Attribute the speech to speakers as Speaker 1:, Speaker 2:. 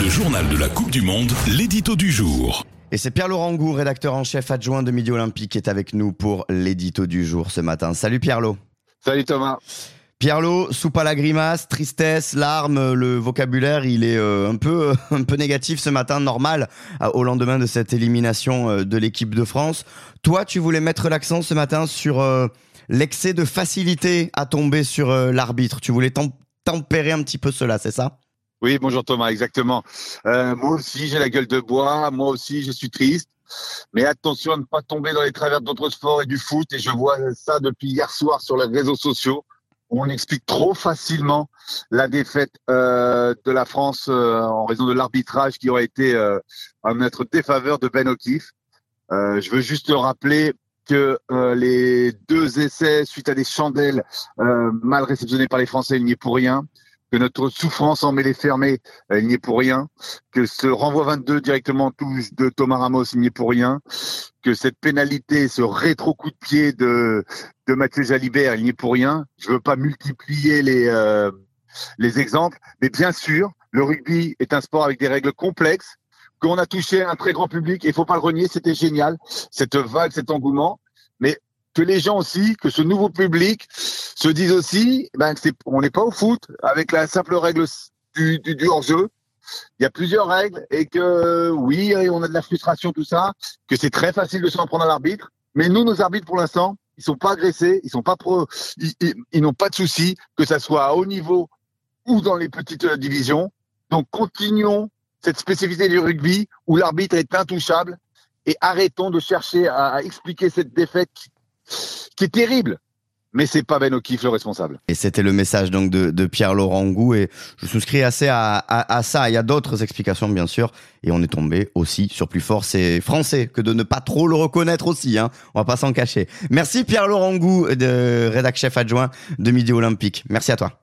Speaker 1: Le journal de la Coupe du Monde, l'édito du jour.
Speaker 2: Et c'est Pierre-Laurent Gou, rédacteur en chef adjoint de Midi Olympique, qui est avec nous pour l'édito du jour ce matin. Salut Pierre-Lo.
Speaker 3: Salut Thomas.
Speaker 2: Pierre-Lo, soupe à la grimace, tristesse, larmes, le vocabulaire, il est euh, un, peu, un peu négatif ce matin, normal, euh, au lendemain de cette élimination euh, de l'équipe de France. Toi, tu voulais mettre l'accent ce matin sur l'excès de facilité à tomber sur l'arbitre. Tu voulais tem- tempérer un petit peu cela, c'est ça?
Speaker 3: Oui, bonjour Thomas, exactement. Euh, moi aussi, j'ai la gueule de bois. Moi aussi, je suis triste. Mais attention à ne pas tomber dans les travers d'autres sports et du foot. Et je vois ça depuis hier soir sur les réseaux sociaux. On explique trop facilement la défaite euh, de la France euh, en raison de l'arbitrage qui aurait été à notre défaveur de Ben O'Keefe. Je veux juste rappeler que les deux essais suite à des chandelles mal réceptionnés par les Français, il n'y est pour rien. Que notre souffrance en mêlée fermée, il n'y est pour rien. Que ce renvoi 22 directement en touche de Thomas Ramos, il n'y est pour rien. Que cette pénalité, ce rétro coup de pied de, de Mathieu Jalibert, il n'y est pour rien. Je veux pas multiplier les, euh, les exemples, mais bien sûr, le rugby est un sport avec des règles complexes qu'on a touché un très grand public et il faut pas le renier, c'était génial, cette vague, cet engouement. Que les gens aussi, que ce nouveau public se disent aussi, ben, on n'est pas au foot avec la simple règle du, hors-jeu. Il y a plusieurs règles et que oui, on a de la frustration, tout ça, que c'est très facile de s'en prendre à l'arbitre. Mais nous, nos arbitres, pour l'instant, ils sont pas agressés, ils sont pas pro, ils, n'ont pas de soucis, que ça soit à haut niveau ou dans les petites euh, divisions. Donc, continuons cette spécificité du rugby où l'arbitre est intouchable et arrêtons de chercher à, expliquer cette défaite qui est terrible. Mais c'est pas Ben O'Keefe le responsable.
Speaker 2: Et c'était le message donc de, de Pierre-Laurent Gou et je souscris assez à, à- à ça. Il y a d'autres explications bien sûr et on est tombé aussi sur plus fort. C'est français que de ne pas trop le reconnaître aussi. Hein. On va pas s'en cacher. Merci Pierre-Laurent Gou, de rédac chef adjoint de Midi Olympique. Merci à toi.